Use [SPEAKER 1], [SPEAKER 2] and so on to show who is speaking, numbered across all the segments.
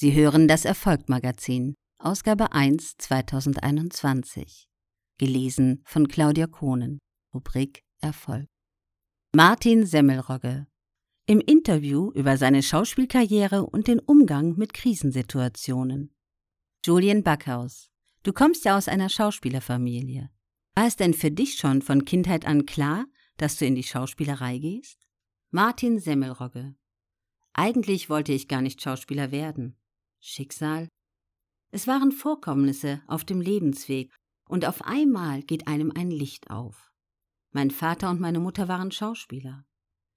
[SPEAKER 1] Sie hören das Erfolgmagazin, Ausgabe 1 2021. Gelesen von Claudia Kohnen, Rubrik Erfolg. Martin Semmelrogge. Im Interview über seine Schauspielkarriere und den Umgang mit Krisensituationen. Julian Backhaus. Du kommst ja aus einer Schauspielerfamilie. War es denn für dich schon von Kindheit an klar, dass du in die Schauspielerei gehst? Martin Semmelrogge. Eigentlich wollte ich gar nicht Schauspieler werden. Schicksal? Es waren Vorkommnisse auf dem Lebensweg, und auf einmal geht einem ein Licht auf. Mein Vater und meine Mutter waren Schauspieler.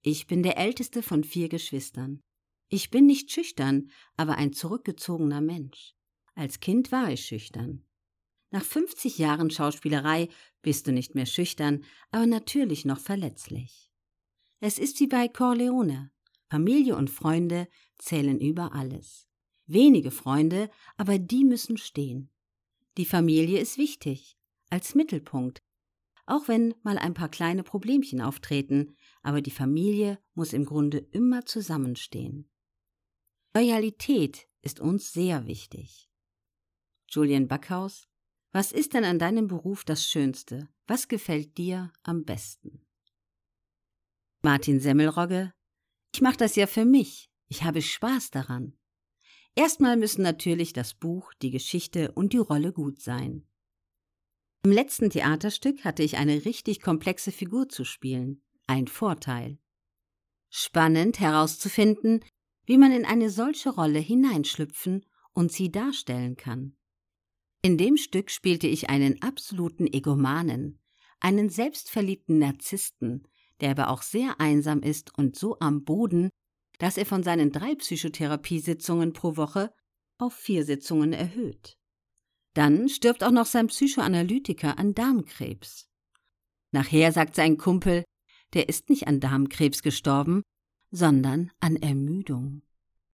[SPEAKER 1] Ich bin der älteste von vier Geschwistern. Ich bin nicht schüchtern, aber ein zurückgezogener Mensch. Als Kind war ich schüchtern. Nach 50 Jahren Schauspielerei bist du nicht mehr schüchtern, aber natürlich noch verletzlich. Es ist wie bei Corleone. Familie und Freunde zählen über alles. Wenige Freunde, aber die müssen stehen. Die Familie ist wichtig, als Mittelpunkt, auch wenn mal ein paar kleine Problemchen auftreten, aber die Familie muss im Grunde immer zusammenstehen. Loyalität ist uns sehr wichtig. Julian Backhaus, was ist denn an deinem Beruf das Schönste? Was gefällt dir am besten? Martin Semmelrogge, ich mache das ja für mich. Ich habe Spaß daran. Erstmal müssen natürlich das Buch, die Geschichte und die Rolle gut sein. Im letzten Theaterstück hatte ich eine richtig komplexe Figur zu spielen. Ein Vorteil. Spannend herauszufinden, wie man in eine solche Rolle hineinschlüpfen und sie darstellen kann. In dem Stück spielte ich einen absoluten Egomanen, einen selbstverliebten Narzissten, der aber auch sehr einsam ist und so am Boden, dass er von seinen drei Psychotherapiesitzungen pro Woche auf vier Sitzungen erhöht. Dann stirbt auch noch sein Psychoanalytiker an Darmkrebs. Nachher sagt sein Kumpel, der ist nicht an Darmkrebs gestorben, sondern an Ermüdung.